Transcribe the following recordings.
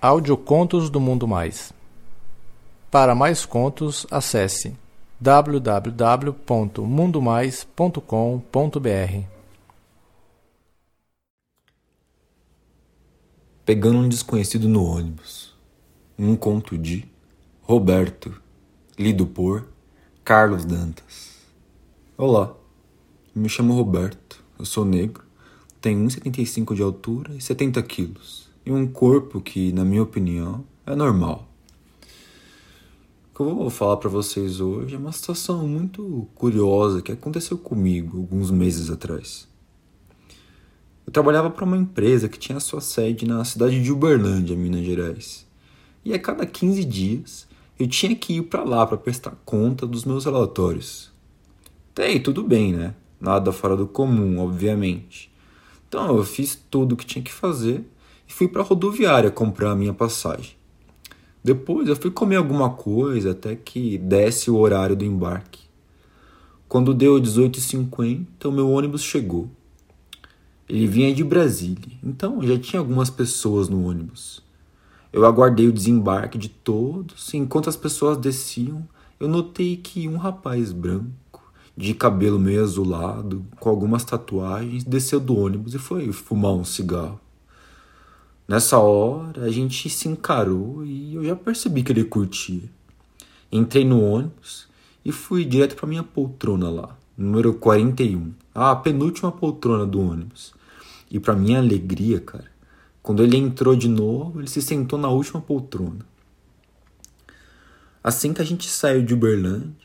Audiocontos do Mundo Mais. Para mais contos, acesse www.mundomais.com.br. Pegando um desconhecido no ônibus. Um conto de Roberto, lido por Carlos Dantas. Olá, me chamo Roberto, eu sou negro, tenho 1,75 de altura e 70 quilos e um corpo que, na minha opinião, é normal. O que eu vou falar para vocês hoje é uma situação muito curiosa que aconteceu comigo alguns meses atrás. Eu trabalhava para uma empresa que tinha sua sede na cidade de Uberlândia, Minas Gerais. E a cada 15 dias eu tinha que ir para lá para prestar conta dos meus relatórios. Até aí, tudo bem, né? Nada fora do comum, obviamente. Então eu fiz tudo o que tinha que fazer e fui para a rodoviária comprar a minha passagem. Depois eu fui comer alguma coisa até que desse o horário do embarque. Quando deu 18h50, o meu ônibus chegou. Ele vinha de Brasília, então já tinha algumas pessoas no ônibus. Eu aguardei o desembarque de todos, e enquanto as pessoas desciam, eu notei que um rapaz branco, de cabelo meio azulado, com algumas tatuagens, desceu do ônibus e foi fumar um cigarro. Nessa hora, a gente se encarou e eu já percebi que ele curtia. Entrei no ônibus e fui direto para minha poltrona lá, número 41, a penúltima poltrona do ônibus. E para minha alegria, cara, quando ele entrou de novo, ele se sentou na última poltrona. Assim que a gente saiu de Uberlândia,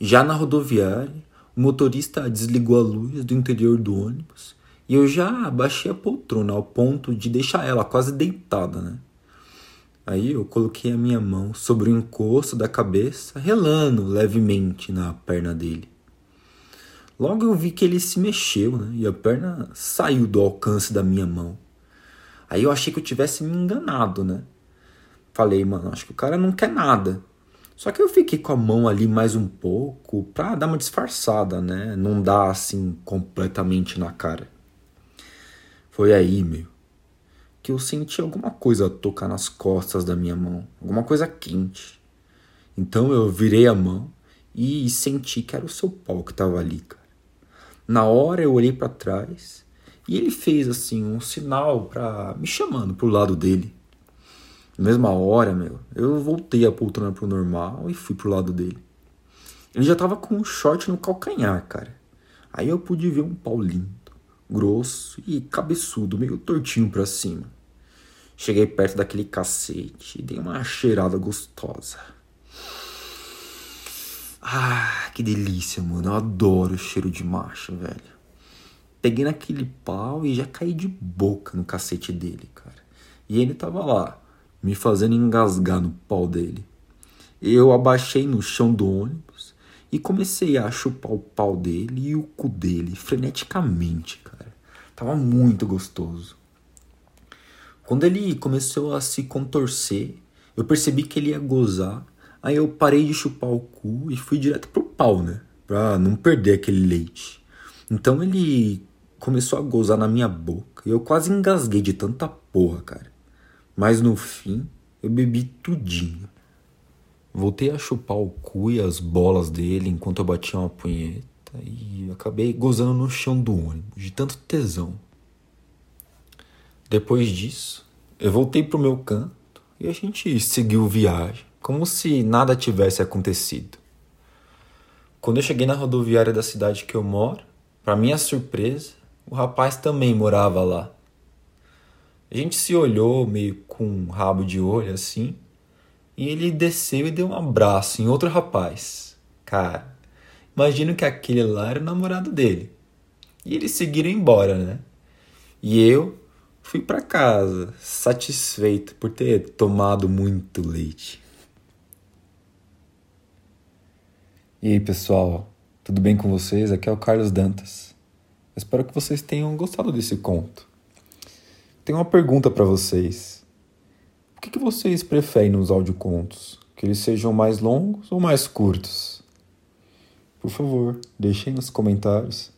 já na rodoviária, o motorista desligou a luz do interior do ônibus e eu já baixei a poltrona ao ponto de deixar ela quase deitada, né? Aí eu coloquei a minha mão sobre o encosto da cabeça, relando levemente na perna dele. Logo eu vi que ele se mexeu, né? E a perna saiu do alcance da minha mão. Aí eu achei que eu tivesse me enganado, né? Falei, mano, acho que o cara não quer nada. Só que eu fiquei com a mão ali mais um pouco pra dar uma disfarçada, né? Não dar assim completamente na cara. Foi aí, meu, que eu senti alguma coisa tocar nas costas da minha mão, alguma coisa quente. Então eu virei a mão e senti que era o seu pau que estava ali, cara. Na hora eu olhei para trás e ele fez assim um sinal para me chamando pro lado dele. Na mesma hora, meu, eu voltei a poltrona pro normal e fui pro lado dele. Ele já tava com um short no calcanhar, cara. Aí eu pude ver um pau grosso e cabeçudo, meio tortinho para cima. Cheguei perto daquele cacete e dei uma cheirada gostosa. Ah, que delícia, mano. Eu adoro o cheiro de macho, velho. Peguei naquele pau e já caí de boca no cacete dele, cara. E ele tava lá, me fazendo engasgar no pau dele. Eu abaixei no chão do ônibus e comecei a chupar o pau dele e o cu dele freneticamente, cara. Tava muito gostoso. Quando ele começou a se contorcer, eu percebi que ele ia gozar. Aí eu parei de chupar o cu e fui direto pro pau, né? Pra não perder aquele leite. Então ele começou a gozar na minha boca e eu quase engasguei de tanta porra, cara. Mas no fim, eu bebi tudinho. Voltei a chupar o cu e as bolas dele enquanto eu batia uma punheta e acabei gozando no chão do ônibus, de tanto tesão. Depois disso, eu voltei pro meu canto e a gente seguiu viagem, como se nada tivesse acontecido. Quando eu cheguei na rodoviária da cidade que eu moro, para minha surpresa, o rapaz também morava lá. A gente se olhou meio com um rabo de olho assim, e ele desceu e deu um abraço em outro rapaz. Cara, Imagino que aquele lá era o namorado dele. E eles seguiram embora, né? E eu fui para casa, satisfeito por ter tomado muito leite. E aí, pessoal, tudo bem com vocês? Aqui é o Carlos Dantas. espero que vocês tenham gostado desse conto. Tenho uma pergunta para vocês. O que, que vocês preferem nos audiocontos? Que eles sejam mais longos ou mais curtos? Por favor, deixem nos comentários.